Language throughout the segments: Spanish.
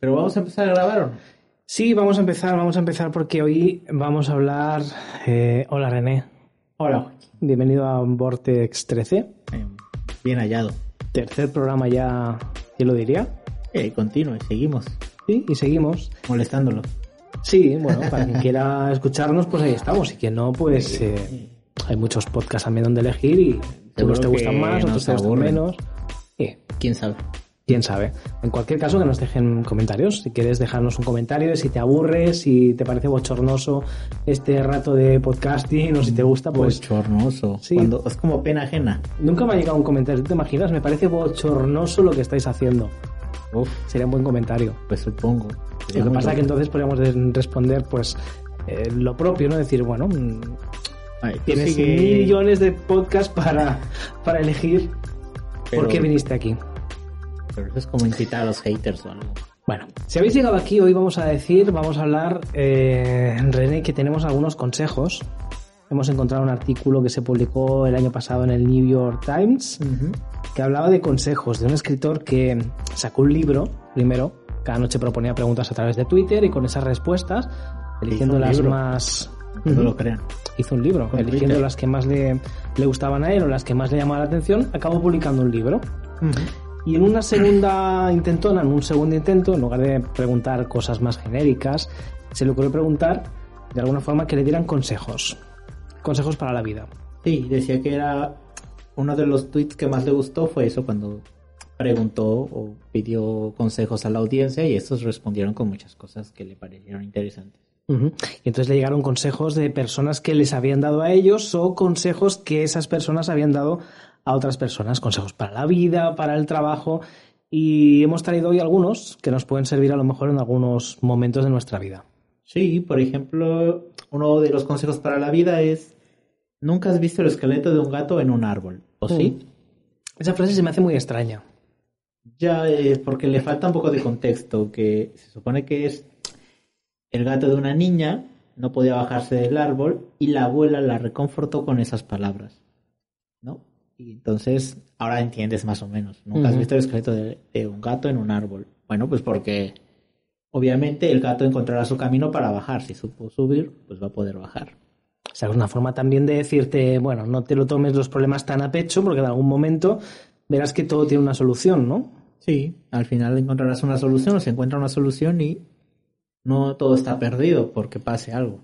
Pero vamos a empezar a grabar o no? Sí, vamos a empezar, vamos a empezar porque hoy vamos a hablar. eh, hola René, Hola. bienvenido a Vortex 13, Eh, bien hallado. tercer programa ya, ¿quién lo diría? Eh, continúe, seguimos Sí, y seguimos. molestándolo. Sí, bueno, para quien quiera escucharnos, pues ahí estamos, y quien no, pues eh, hay muchos podcasts también donde elegir y unos te gustan más, otros te gustan menos. ¿Quién sabe? Quién sabe. En cualquier caso, que nos dejen comentarios. Si quieres dejarnos un comentario de si te aburres, si te parece bochornoso este rato de podcasting o si te gusta, pues Bochornoso. Sí. Cuando es como pena ajena. nunca me ha llegado un comentario. ¿Tú te imaginas? Me parece bochornoso lo que estáis haciendo. Uf, Sería un buen comentario. pues supongo. Sería Lo que pasa es que entonces podríamos de- responder, pues, eh, lo propio, ¿no? Decir, bueno, mm, Ay, tienes sigue- millones de podcasts para, para elegir por qué viniste aquí. Eso es como incitar a los haters o algo. Bueno, si habéis llegado aquí, hoy vamos a decir, vamos a hablar, eh, René, que tenemos algunos consejos. Hemos encontrado un artículo que se publicó el año pasado en el New York Times que hablaba de consejos de un escritor que sacó un libro, primero, cada noche proponía preguntas a través de Twitter y con esas respuestas, eligiendo las libro? más... Aunque no lo crean. Hizo un libro, Con eligiendo Twitter. las que más le, le gustaban a él o las que más le llamaban la atención, acabó publicando un libro. Y en una segunda intentona, en un segundo intento, en lugar de preguntar cosas más genéricas, se le ocurrió preguntar de alguna forma que le dieran consejos. Consejos para la vida. Sí, decía que era uno de los tweets que más le gustó fue eso cuando preguntó o pidió consejos a la audiencia y estos respondieron con muchas cosas que le parecieron interesantes. Ujú. Y entonces le llegaron consejos de personas que les habían dado a ellos o consejos que esas personas habían dado a otras personas. Consejos para la vida, para el trabajo. Y hemos traído hoy algunos que nos pueden servir a lo mejor en algunos momentos de nuestra vida. Sí, por ejemplo, uno de los consejos para la vida es nunca has visto el esqueleto de un gato en un árbol, ¿o sí? Esa frase se me hace muy extraña. Ya, eh, porque le falta un poco de contexto, que se supone que es el gato de una niña, no podía bajarse del árbol y la abuela la reconfortó con esas palabras. Y entonces, ahora entiendes más o menos. Nunca has visto el esqueleto de, de un gato en un árbol. Bueno, pues porque obviamente el gato encontrará su camino para bajar. Si supo subir, pues va a poder bajar. O sea, es una forma también de decirte, bueno, no te lo tomes los problemas tan a pecho porque en algún momento verás que todo tiene una solución, ¿no? Sí, al final encontrarás una solución o se encuentra una solución y no todo está perdido porque pase algo.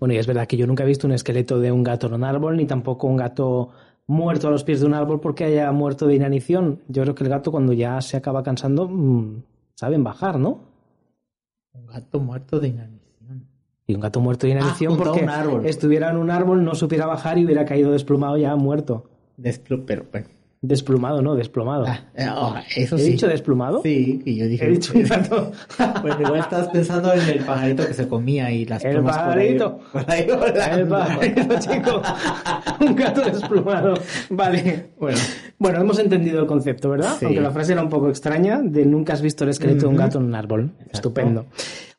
Bueno, y es verdad que yo nunca he visto un esqueleto de un gato en un árbol, ni tampoco un gato muerto a los pies de un árbol porque haya muerto de inanición. Yo creo que el gato cuando ya se acaba cansando, mm, saben bajar, ¿no? Un gato muerto de inanición. Y un gato muerto de inanición Ah, porque un árbol. estuviera en un árbol, no supiera bajar y hubiera caído desplumado ya muerto. Pero bueno. Desplumado, no, desplomado. Ah, eh, oh, eso ¿He sí. dicho desplumado? Sí, y yo dije. He dicho un gato. Pues igual estabas pensando en el pajarito que se comía y las El plumas por ahí- pajarito. por ahí. El pajarito, chico. Un gato desplumado. Vale. Bueno, Bueno, hemos entendido el concepto, ¿verdad? Sí. Aunque la frase era un poco extraña, de nunca has visto el esqueleto de un gato en un árbol. Estupendo.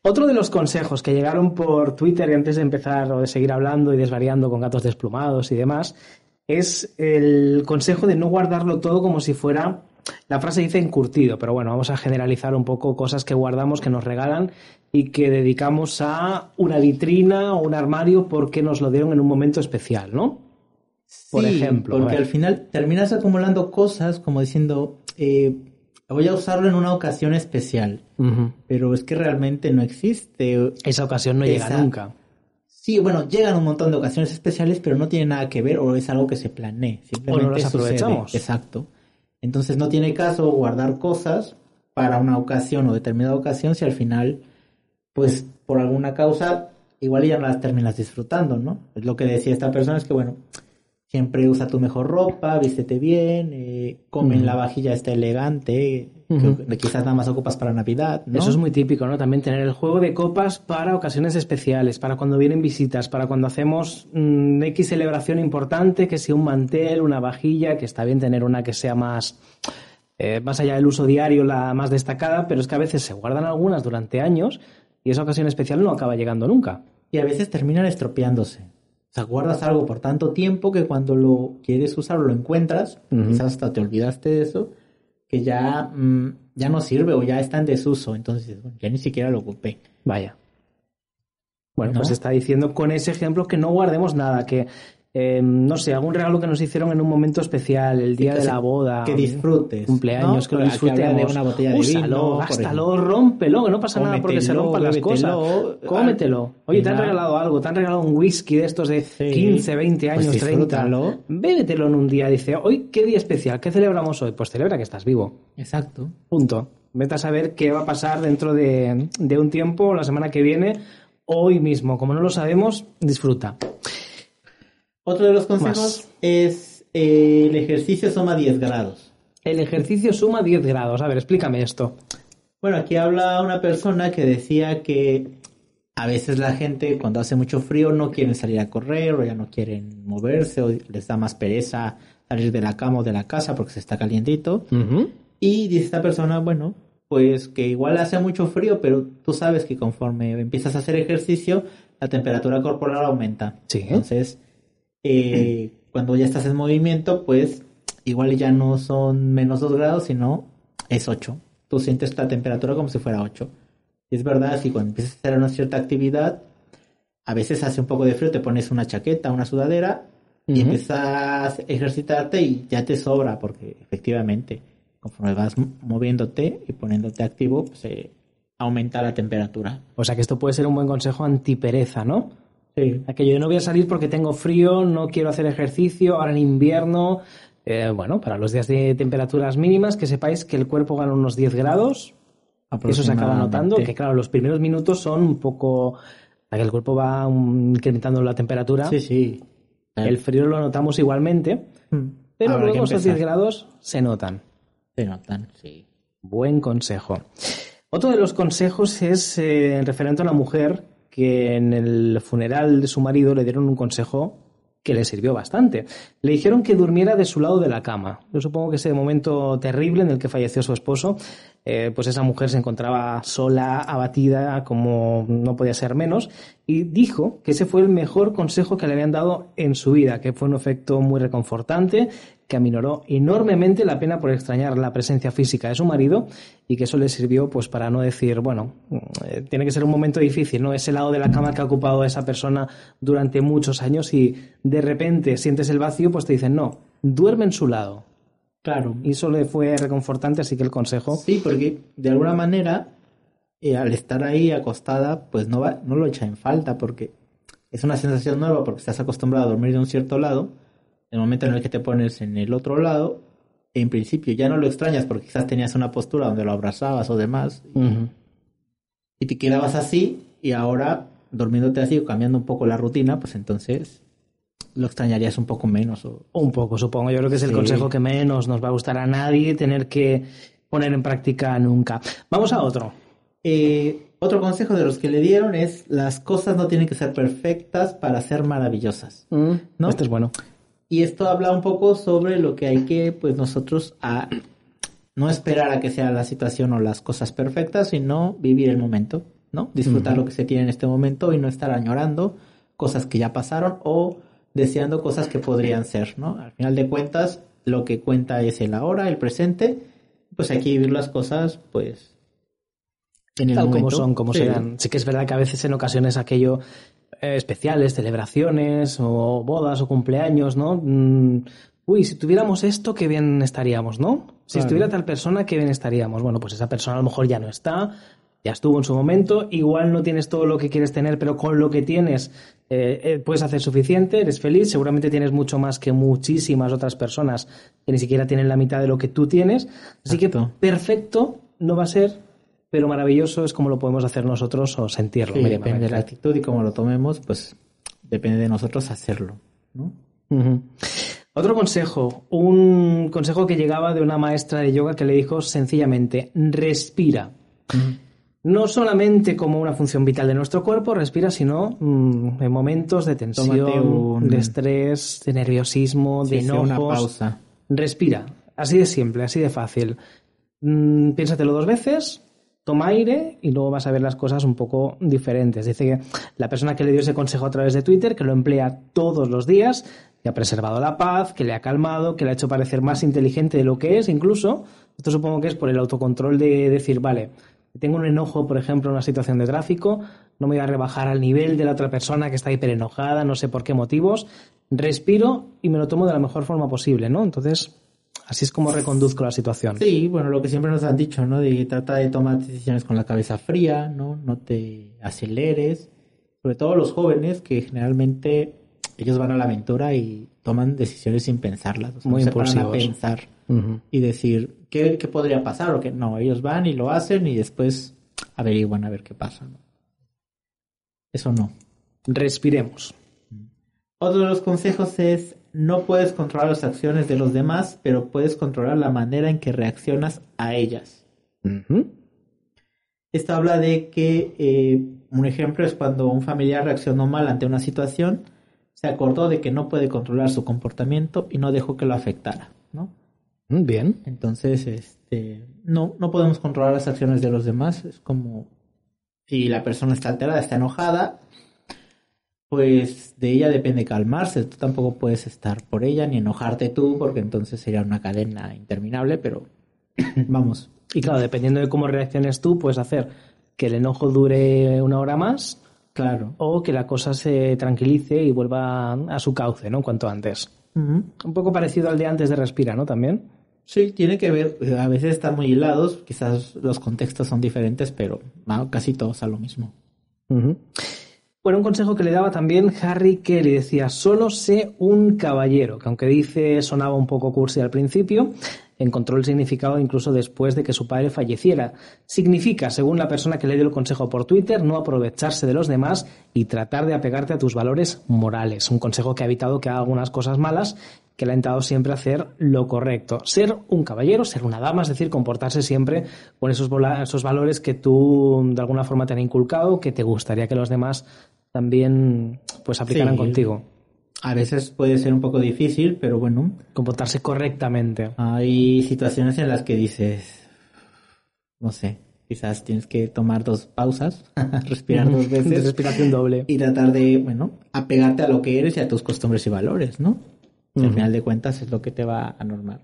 Otro de los consejos que llegaron por Twitter y antes de empezar o de seguir hablando y desvariando con gatos desplumados y demás, es el consejo de no guardarlo todo como si fuera, la frase dice encurtido, pero bueno, vamos a generalizar un poco cosas que guardamos, que nos regalan y que dedicamos a una vitrina o un armario porque nos lo dieron en un momento especial, ¿no? Por sí, ejemplo, Porque al final terminas acumulando cosas como diciendo, eh, voy a usarlo en una ocasión especial. Pero es que realmente no existe. Esa ocasión no llega nunca. Sí, bueno, llegan un montón de ocasiones especiales, pero no tiene nada que ver o es algo que se planee. Simplemente las sucede. aprovechamos. Exacto. Entonces no tiene caso guardar cosas para una ocasión o determinada ocasión si al final, pues por alguna causa, igual ya no las terminas disfrutando, ¿no? Es lo que decía esta persona, es que bueno, siempre usa tu mejor ropa, vístete bien, eh, come en Ujú. la vajilla esta elegante, Que quizás nada más ocupas para Navidad, ¿no? Eso es muy típico, ¿no? También tener el juego de copas para ocasiones especiales, para cuando vienen visitas, para cuando hacemos mm, X celebración importante, que sea un mantel, una vajilla, que está bien tener una que sea más, eh, más allá del uso diario, la más destacada, pero es que a veces se guardan algunas durante años y esa ocasión especial no acaba llegando nunca. Y a veces terminan estropeándose. O sea, guardas algo por tanto tiempo que cuando lo quieres usar o lo encuentras, Ujú. quizás hasta te olvidaste de eso, que ya, mm, ya no sirve o ya está en desuso, entonces ya ni siquiera lo ocupé. Vaya. Bueno, pues está diciendo con ese ejemplo que no guardemos nada, que eh, no sé, algún regalo que nos hicieron en un momento especial, el día de la boda, que disfrutes, cumpleaños, que lo disfrutemos, de una botella de gástalo, rómpelo, que no pasa nada porque se rompan las cosas. Cómetelo. Oye, te han regalado algo, te han regalado un whisky de estos de 15, 20 años, pues 30. Bébetelo en un día. Dice, hoy, ¿qué día especial? ¿Qué celebramos hoy? Pues celebra que estás vivo. Exacto. Punto. Vete a saber qué va a pasar dentro de, de un tiempo, la semana que viene, hoy mismo. Como no lo sabemos, disfruta. Otro de los consejos es eh, el ejercicio suma 10 grados. El ejercicio suma 10 grados. A ver, explícame esto. Bueno, aquí habla una persona que decía que a veces la gente cuando hace mucho frío no quieren salir a correr o ya no quieren moverse o les da más pereza salir de la cama o de la casa porque se está calientito. Y dice esta persona, bueno, pues que igual hace mucho frío, pero tú sabes que conforme empiezas a hacer ejercicio, la temperatura corporal aumenta. Sí. Entonces, eh, cuando ya estás en movimiento, pues igual ya no son menos 2 grados, sino es 8. Tú sientes la temperatura como si fuera 8. Y es verdad que cuando empiezas a hacer una cierta actividad, a veces hace un poco de frío, te pones una chaqueta, una sudadera y empiezas a ejercitarte y ya te sobra, porque efectivamente, conforme vas moviéndote y poniéndote activo, se pues, aumenta la temperatura. O sea que esto puede ser un buen consejo antipereza, ¿no? Sí. Aquello de no voy a salir porque tengo frío, no quiero hacer ejercicio, ahora en invierno. Eh, bueno, para los días de temperaturas mínimas, que sepáis que el cuerpo gana unos 10 grados. Eso se acaba notando, que claro, los primeros minutos son un poco... que el cuerpo va incrementando la temperatura. Sí, sí. El frío lo notamos igualmente, hmm. pero luego esos 10 grados se notan. Se notan, sí. Buen consejo. Otro de los consejos es eh, referente a una mujer que en el funeral de su marido le dieron un consejo que le sirvió bastante. Le dijeron que durmiera de su lado de la cama. Yo supongo que ese momento terrible en el que falleció su esposo, eh, pues esa mujer se encontraba sola, abatida, como no podía ser menos, y dijo que ese fue el mejor consejo que le habían dado en su vida, que fue un efecto muy reconfortante que aminoró enormemente la pena por extrañar la presencia física de su marido y que eso le sirvió pues para no decir, bueno, eh, tiene que ser un momento difícil, ¿no? Ese lado de la cama que ha ocupado esa persona durante muchos años y de repente sientes el vacío, pues te dicen, no, duerme en su lado. Claro. Y eso le fue reconfortante, así que el consejo... Sí, porque de alguna manera, eh, al estar ahí acostada, pues no, va, no lo echa en falta, porque es una sensación nueva, porque estás acostumbrado a dormir de un cierto lado, el momento en el que te pones en el otro lado, en principio ya no lo extrañas porque quizás tenías una postura donde lo abrazabas o demás. Y te quedabas así y ahora durmiéndote así o cambiando un poco la rutina, pues entonces lo extrañarías un poco menos. O... Un poco, supongo. Yo creo que es el consejo que menos nos va a gustar a nadie tener que poner en práctica nunca. Vamos a otro. Eh, otro consejo de los que le dieron es las cosas no tienen que ser perfectas para ser maravillosas. Mm, ¿no? Esto es bueno. Y esto habla un poco sobre lo que hay que, pues nosotros, a no esperar a que sea la situación o las cosas perfectas, sino vivir el momento, ¿no? Disfrutar lo que se tiene en este momento y no estar añorando cosas que ya pasaron o deseando cosas que podrían ser, ¿no? Al final de cuentas, lo que cuenta es el ahora, el presente, pues hay que vivir las cosas, pues, en el Tal como son, como sean. Sí que es verdad que a veces en ocasiones aquello eh, especiales, celebraciones o bodas o cumpleaños, ¿no? Mm, uy, si tuviéramos esto, qué bien estaríamos, ¿no? Si estuviera tal persona, qué bien estaríamos. Bueno, pues esa persona a lo mejor ya no está, ya estuvo en su momento, igual no tienes todo lo que quieres tener, pero con lo que tienes eh, eh, puedes hacer suficiente, eres feliz, seguramente tienes mucho más que muchísimas otras personas que ni siquiera tienen la mitad de lo que tú tienes. Así que perfecto no va a ser, pero maravilloso es como lo podemos hacer nosotros o sentirlo. depende de la actitud y cómo lo tomemos, pues depende de nosotros hacerlo. Otro consejo, un consejo que llegaba de una maestra de yoga que le dijo sencillamente, respira. No solamente como una función vital de nuestro cuerpo, respira, sino mm, en momentos de tensión, de estrés, de nerviosismo, de enojos. Una pausa. Respira, así de simple, así de fácil. Mm, piénsatelo dos veces, toma aire y luego vas a ver las cosas un poco diferentes. Dice que la persona que le dio ese consejo a través de Twitter, que lo emplea todos los días, que ha preservado la paz, que le ha calmado, que le ha hecho parecer más inteligente de lo que es, incluso. Esto supongo que es por el autocontrol de decir, vale, tengo un enojo, por ejemplo, en una situación de tráfico, no me voy a rebajar al nivel de la otra persona que está hiper enojada, no sé por qué motivos, respiro y me lo tomo de la mejor forma posible, ¿no? Entonces, así es como reconduzco la situación. Sí, bueno, lo que siempre nos han dicho, ¿no? De trata de tomar decisiones con la cabeza fría, ¿no? No te aceleres. Sobre todo los jóvenes que generalmente ellos van a la aventura y toman decisiones sin pensarlas. Muy no se a pensar y decir ¿qué, ¿qué, podría pasar o qué no. Ellos van y lo hacen y después averiguan a ver qué pasa. Eso no. Respiremos. Otro de los consejos es no puedes controlar las acciones de los demás, pero puedes controlar la manera en que reaccionas a ellas. Esto habla de que eh, un ejemplo es cuando un familiar reaccionó mal ante una situación, se acordó de que no puede controlar su comportamiento y no dejó que lo afectara, ¿no? Mm, bien. Entonces, este, no, no podemos controlar las acciones de los demás. Es como si la persona está alterada, está enojada, pues de ella depende calmarse. Tú tampoco puedes estar por ella ni enojarte tú, porque entonces sería una cadena interminable, pero vamos. Y claro, dependiendo de cómo reacciones tú, puedes hacer que el enojo dure una hora más. Claro. O que la cosa se tranquilice y vuelva a su cauce, ¿no? Cuanto antes. Un poco parecido al de antes de Respira, ¿no? También. Sí, tiene que ver, a veces están muy hilados, quizás los contextos son diferentes, pero casi todos a lo mismo. Bueno, un consejo que le daba también Harry Kelly decía, solo sé un caballero, que aunque dice sonaba un poco cursi al principio, encontró el significado incluso después de que su padre falleciera. Significa, según la persona que le dio el consejo por Twitter, no aprovecharse de los demás y tratar de apegarte a tus valores morales. Un consejo que ha evitado que haga algunas cosas malas, que le ha intentado siempre hacer lo correcto. Ser un caballero, ser una dama, es decir, comportarse siempre con esos, esos valores que tú de alguna forma te han inculcado, que te gustaría que los demás también pues aplicaran contigo. A veces puede ser un poco difícil, pero bueno. Comportarse correctamente. Hay situaciones en las que dices, no sé, quizás tienes que tomar dos pausas, respirar dos veces. Respiración doble. Y tratar de, bueno, apegarte a lo que eres y a tus costumbres y valores, ¿no? Al final de cuentas es lo que te va a normar.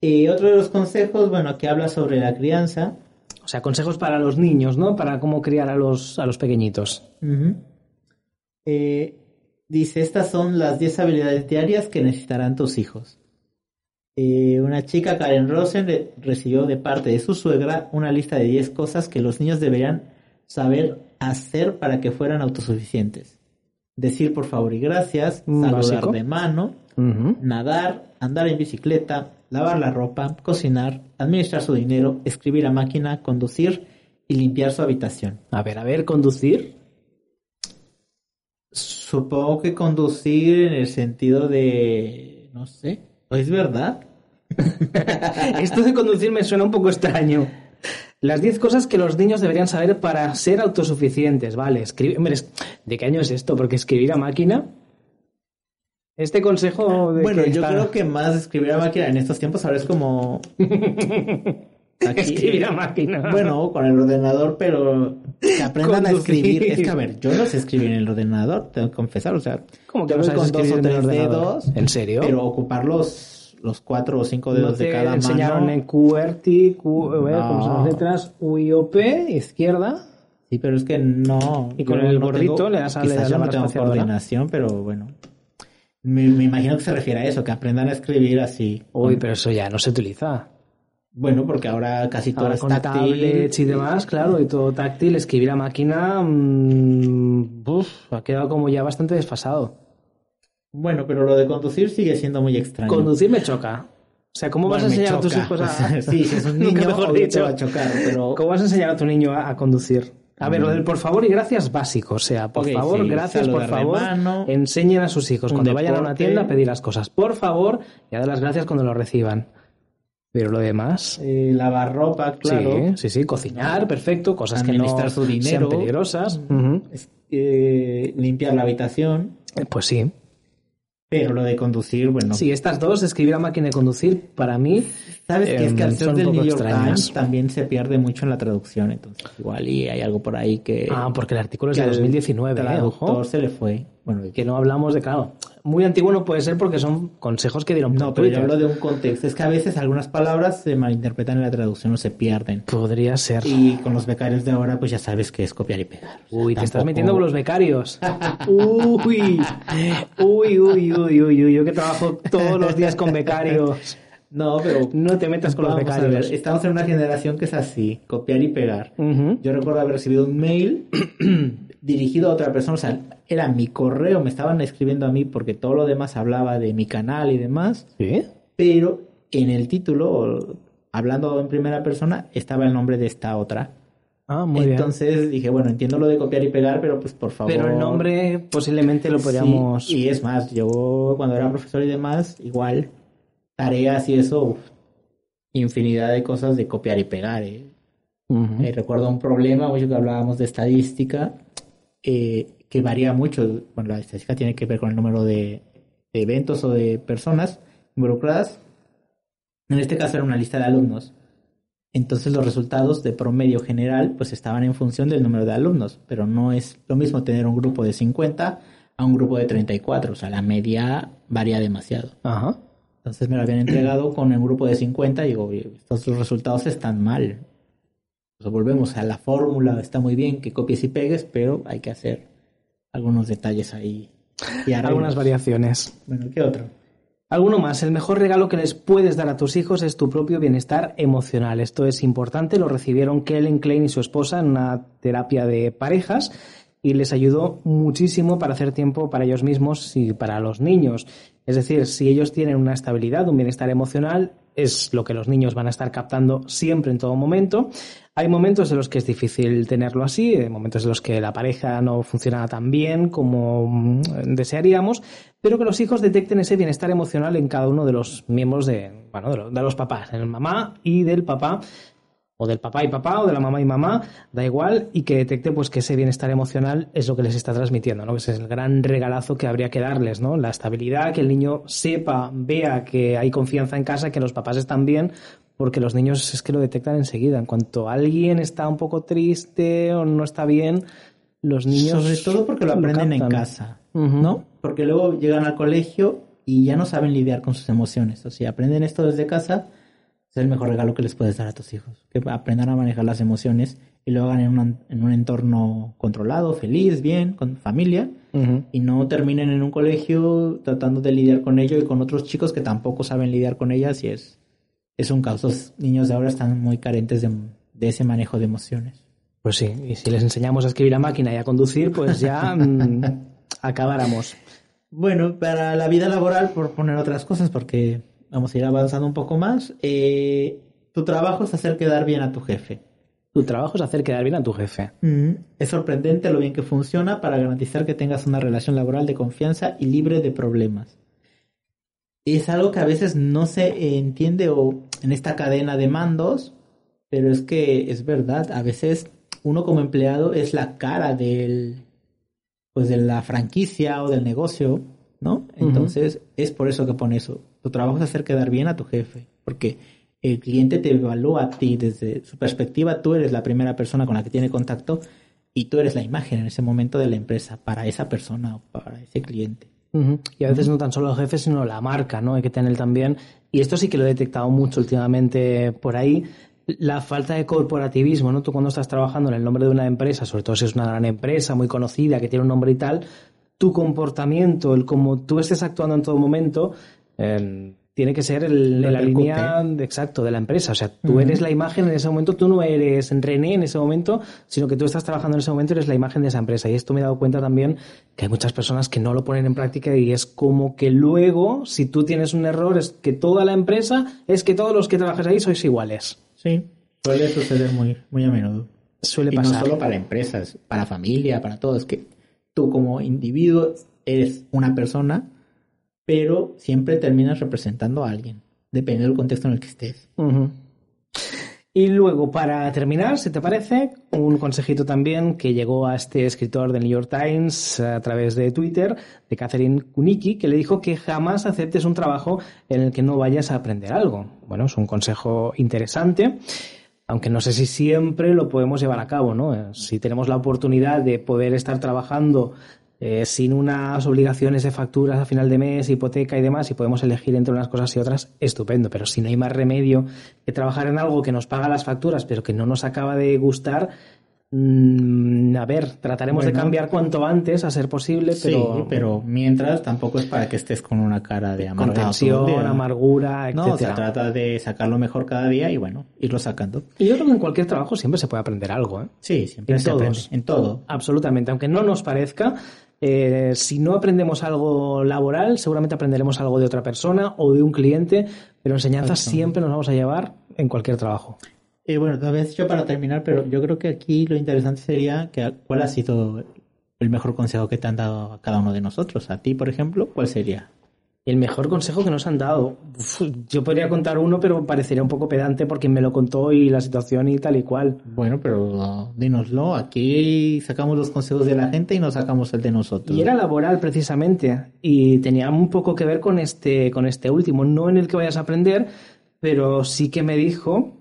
Y otro de los consejos, bueno, que habla sobre la crianza, o sea, consejos para los niños, ¿no? Para cómo criar a los, a los pequeñitos. Eh, dice, estas son las 10 habilidades diarias que necesitarán tus hijos. Eh, una chica, Karen Rosen, recibió de parte de su suegra una lista de 10 cosas que los niños deberían saber hacer para que fueran autosuficientes. Decir por favor y gracias, saludar de mano, nadar, andar en bicicleta, lavar la ropa, cocinar, administrar su dinero, escribir a máquina, conducir y limpiar su habitación. A ver, a ver, conducir. Supongo que conducir en el sentido de... no sé, ¿es verdad? Esto de conducir me suena un poco extraño. Las 10 cosas que los niños deberían saber para ser autosuficientes, ¿vale? Escribir... ¿De qué año es esto? Porque escribir a máquina este consejo de Bueno, yo creo que más escribir a máquina en estos tiempos ahora es como... escribir a máquina. Bueno, con el ordenador, pero que aprendan a escribir. Es que, a ver, yo no sé escribir en el ordenador, tengo que confesar. O sea, ¿cómo que no sabes con dos o tres dedos? ¿En serio? Pero ocupar los, cuatro o cinco dedos de cada mano. enseñaron en QWERTY, Q, no. ¿cómo son las letras? UIOP, izquierda. Sí, pero es que no. Y con el gordito le das a la no tengo coordinación, pero bueno. Me, imagino que se refiere a eso, que aprendan a escribir así. Uy, pero eso ya no se utiliza. Bueno, porque ahora casi todo es con tablets y demás, claro, y todo táctil, escribir a máquina mmm, ha quedado como ya bastante desfasado. Bueno, pero lo de conducir sigue siendo muy extraño. Conducir me choca. O sea, ¿cómo vas a enseñar a tus hijos a... sí, si es un niño, mejor dicho. va a chocar, pero... ¿Cómo vas a enseñar a tu niño a conducir? A ver, lo del por favor y gracias básico. O sea, por favor, gracias, por favor. Enseñen a sus hijos cuando vayan a una tienda a pedir las cosas. Por favor, y a dar las gracias cuando lo reciban. Pero lo demás. Eh, lavar ropa, claro. Sí, sí, sí. Cocinar, perfecto. Cosas que no su dinero, sean peligrosas. Eh, limpiar la habitación. Eh, pues sí. Pero lo de conducir, bueno. Sí, estas dos, escribir a máquina de conducir, para mí. Sabes que es que al ser del New York extrañas. Times también se pierde mucho en la traducción, entonces igual y hay algo por ahí que. Ah, porque el artículo es de al 2019, ¿eh? traductor Ojo. se le fue. Bueno, Que no hablamos de, claro, muy antiguo no puede ser porque son consejos que dieron no, pero yo hablo de un contexto. Es que a veces algunas palabras se malinterpretan en la traducción o se pierden. Podría ser. Y con los becarios de ahora, pues ya sabes que es copiar y pegar. Uy, te estás metiendo con los becarios. Uy, uy, uy, uy, uy, uy, yo que trabajo todos los días con becarios. No, pero. No te metas con los becarios. ver, estamos en una generación que es así: copiar y pegar. Yo recuerdo haber recibido un mail dirigido a otra persona, o sea, era mi correo, me estaban escribiendo a mí porque todo lo demás hablaba de mi canal y demás, ¿Sí? pero en el título, hablando en primera persona, estaba el nombre de esta otra. Ah, muy bien. Entonces dije, bueno, entiendo lo de copiar y pegar, pero pues por favor. Pero el nombre posiblemente lo podríamos... Sí, y es más, yo cuando era profesor y demás, igual, tareas y eso, uf, infinidad de cosas de copiar y pegar. ¿eh? Ujú. Eh, recuerdo un problema, mucho que hablábamos de estadística, eh, que varía mucho. Bueno, la estadística tiene que ver con el número de, de eventos o de personas involucradas. En este caso era una lista de alumnos. Entonces los resultados de promedio general pues estaban en función del número de alumnos, pero no es lo mismo tener un grupo de 50 a un grupo de 34, o sea, la media varía demasiado. Ajá. Entonces me lo habían entregado con el grupo de 50 y digo, "Oye, estos resultados están mal. Pues volvemos a la fórmula, está muy bien que copies y pegues, pero hay que hacer algunos detalles ahí. Y. Algunas variaciones. Bueno, ¿qué otro? Alguno más. El mejor regalo que les puedes dar a tus hijos es tu propio bienestar emocional. Esto es importante. Lo recibieron Kellen Klein y su esposa en una terapia de parejas y les ayudó muchísimo para hacer tiempo para ellos mismos y para los niños. Es decir, si ellos tienen una estabilidad, un bienestar emocional, es lo que los niños van a estar captando siempre en todo momento. Hay momentos en los que es difícil tenerlo así, hay momentos en los que la pareja no funciona tan bien como mm, desearíamos, pero que los hijos detecten ese bienestar emocional en cada uno de los miembros de, bueno, de, lo- de los papás, en el mamá y del papá, o del papá y papá, o de la mamá y mamá, da igual, y que detecte pues que ese bienestar emocional es lo que les está transmitiendo, ¿no? Que ese es el gran regalazo que habría que darles, ¿no? La estabilidad, que el niño sepa, vea que hay confianza en casa, que los papás están bien, porque los niños es que lo detectan enseguida. En cuanto alguien está un poco triste o no está bien, los niños Sobre todo porque lo aprenden en casa. ¿no? Porque luego llegan al colegio y ya no saben lidiar con sus emociones. O sea, aprenden esto desde casa, es el mejor regalo que les puedes dar a tus hijos. Que aprendan a manejar las emociones y lo hagan en un, en un entorno controlado, feliz, bien, con familia. Y no terminen en un colegio tratando de lidiar con ello y con otros chicos que tampoco saben lidiar con ellas y es, es un caos. Los niños de ahora están muy carentes de, de ese manejo de emociones. Pues sí, y si les enseñamos a escribir a máquina y a conducir, pues ya mm, acabáramos. Bueno, para la vida laboral, por poner otras cosas, porque vamos a ir avanzando un poco más, eh, tu trabajo es hacer quedar bien a tu jefe. Tu trabajo es hacer quedar bien a tu jefe. Mm, Es sorprendente lo bien que funciona para garantizar que tengas una relación laboral de confianza y libre de problemas. Es algo que a veces no se entiende o en esta cadena de mandos, pero es que es verdad, a veces uno como empleado es la cara del pues de la franquicia o del negocio, ¿no? Entonces, es por eso que pone eso. Tu trabajo es hacer quedar bien a tu jefe, porque el cliente te evalúa a ti desde su perspectiva, tú eres la primera persona con la que tiene contacto y tú eres la imagen en ese momento de la empresa para esa persona o para ese cliente. Y a veces no tan solo el jefe, sino la marca, ¿no? Hay que tener también, y esto sí que lo he detectado mucho últimamente por ahí, la falta de corporativismo, ¿no? Tú cuando estás trabajando en el nombre de una empresa, sobre todo si es una gran empresa muy conocida, que tiene un nombre y tal, tu comportamiento, el cómo tú estés actuando en todo momento, eh, tiene que ser el, la línea de- exacto de la empresa. O sea, tú eres la imagen en ese momento, tú no eres René en ese momento, sino que tú estás trabajando en ese momento y eres la imagen de esa empresa. Y esto me he dado cuenta también que hay muchas personas que no lo ponen en práctica y es como que luego, si tú tienes un error, es que toda la empresa, es que todos los que trabajáis ahí sois iguales. Sí, suele suceder muy, muy a menudo. Suele Y no pasar. solo para empresas, para familia, para todo. Es que tú como individuo eres una persona, pero siempre terminas representando a alguien, dependiendo del contexto en el que estés. Y luego, para terminar, si te parece, un consejito también que llegó a este escritor del New York Times a través de Twitter, de Catherine Kuniki, que le dijo que jamás aceptes un trabajo en el que no vayas a aprender algo. Bueno, es un consejo interesante, aunque no sé si siempre lo podemos llevar a cabo, ¿no? Si tenemos la oportunidad de poder estar trabajando eh, sin unas obligaciones de facturas a final de mes, hipoteca y demás, y podemos elegir entre unas cosas y otras, estupendo. Pero si no hay más remedio que trabajar en algo que nos paga las facturas, pero que no nos acaba de gustar, mm, a ver, trataremos de cambiar cuanto antes a ser posible, pero... Sí, pero mientras tampoco es para que estés con una cara de amargura. amargura, etc. No, se trata de sacarlo mejor cada día y bueno, irlo sacando. Y yo creo que en cualquier trabajo siempre se puede aprender algo, ¿eh? Sí, siempre en se aprende. En todo. Absolutamente. Aunque no nos parezca, eh, si no aprendemos algo laboral, seguramente aprenderemos algo de otra persona o de un cliente, pero enseñanzas siempre nos vamos a llevar en cualquier trabajo. Eh, bueno, te habías dicho para terminar, pero yo creo que aquí lo interesante sería que cuál ha sido el mejor consejo que te han dado a cada uno de nosotros. A ti, por ejemplo, ¿cuál sería? El mejor consejo que nos han dado. yo podría contar uno, pero parecería un poco pedante porque me lo contó y la situación y tal y cual. Bueno, pero dínoslo. Aquí sacamos los consejos de la gente y nos sacamos el de nosotros. Y era laboral precisamente. Y tenía un poco que ver con este, con este último. No en el que vayas a aprender, pero sí que me dijo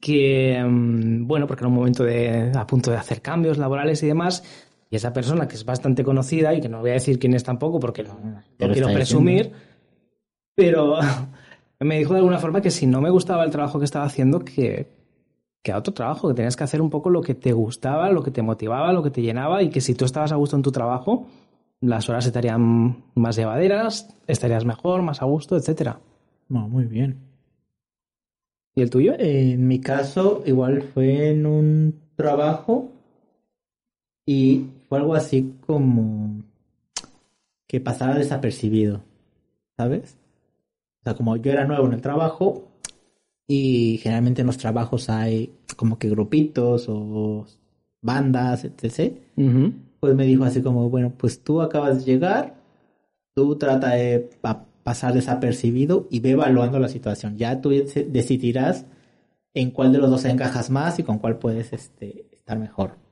que, mm, bueno, porque era un momento de, a punto de hacer cambios laborales y demás, y esa persona que es bastante conocida y que no voy a decir quién es tampoco porque no, quiero presumir, pero me dijo de alguna forma que si no me gustaba el trabajo que estaba haciendo, que, que a otro trabajo, que tenías que hacer un poco lo que te gustaba, lo que te motivaba, lo que te llenaba y que si tú estabas a gusto en tu trabajo, las horas estarían más llevaderas, estarías mejor, más a gusto, etcétera. muy bien. ¿Y el tuyo? En mi caso, igual fue en un trabajo y fue algo así como que pasara desapercibido, ¿sabes? O sea, como yo era nuevo en el trabajo y generalmente en los trabajos hay como que grupitos o bandas, etc. Pues me dijo así como, bueno, pues tú acabas de llegar, tú trata de pasar desapercibido y ve evaluando la situación. Ya tú decidirás en cuál de los dos encajas más y con cuál puedes este, estar mejor.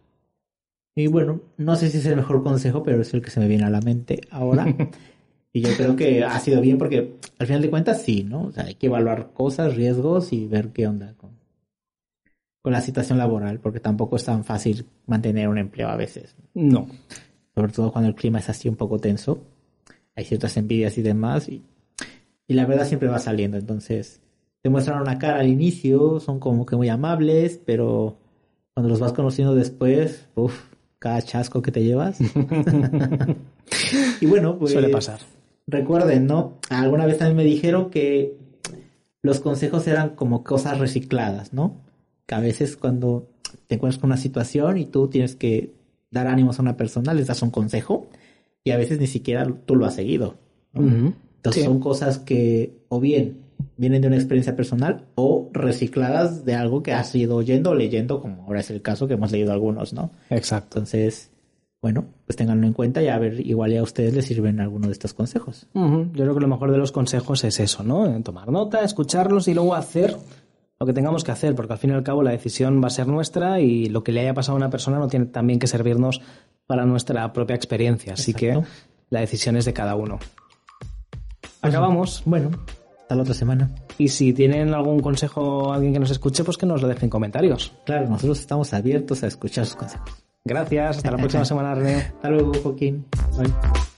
Y bueno, no sé si es el mejor consejo, pero es el que se me viene a la mente ahora. y yo creo que ha sido bien porque al final de cuentas sí, ¿no? O sea, hay que evaluar cosas, riesgos y ver qué onda con, con la situación laboral, porque tampoco es tan fácil mantener un empleo a veces. No. Sobre todo cuando el clima es así un poco tenso. Hay ciertas envidias y demás. Y, y la verdad siempre va saliendo. Entonces, te muestran una cara al inicio, son como que muy amables, pero cuando los vas conociendo después, uff, cada chasco que te llevas. y bueno, pues. Suele pasar. Recuerden, ¿no? Alguna vez también me dijeron que los consejos eran como cosas recicladas, ¿no? Que a veces cuando te encuentras con una situación y tú tienes que dar ánimos a una persona, les das un consejo y a veces ni siquiera tú lo has seguido. Entonces son cosas que o bien vienen de una experiencia personal o recicladas de algo que has ido oyendo o leyendo, como ahora es el caso que hemos leído algunos, ¿no? Exacto. Entonces, bueno, pues tenganlo en cuenta y a ver, igual ya a ustedes les sirven alguno de estos consejos. Yo creo que lo mejor de los consejos es eso, ¿no? Tomar nota, escucharlos y luego hacer lo que tengamos que hacer, porque al fin y al cabo la decisión va a ser nuestra y lo que le haya pasado a una persona no tiene también que servirnos para nuestra propia experiencia. Así que la decisión es de cada uno. Pues Acabamos. Bueno, hasta la otra semana. Y si tienen algún consejo alguien que nos escuche, pues que nos lo dejen en comentarios. Claro, nosotros estamos abiertos a escuchar sus consejos. Gracias, hasta la próxima semana, René. Hasta luego, Joaquín. Bye.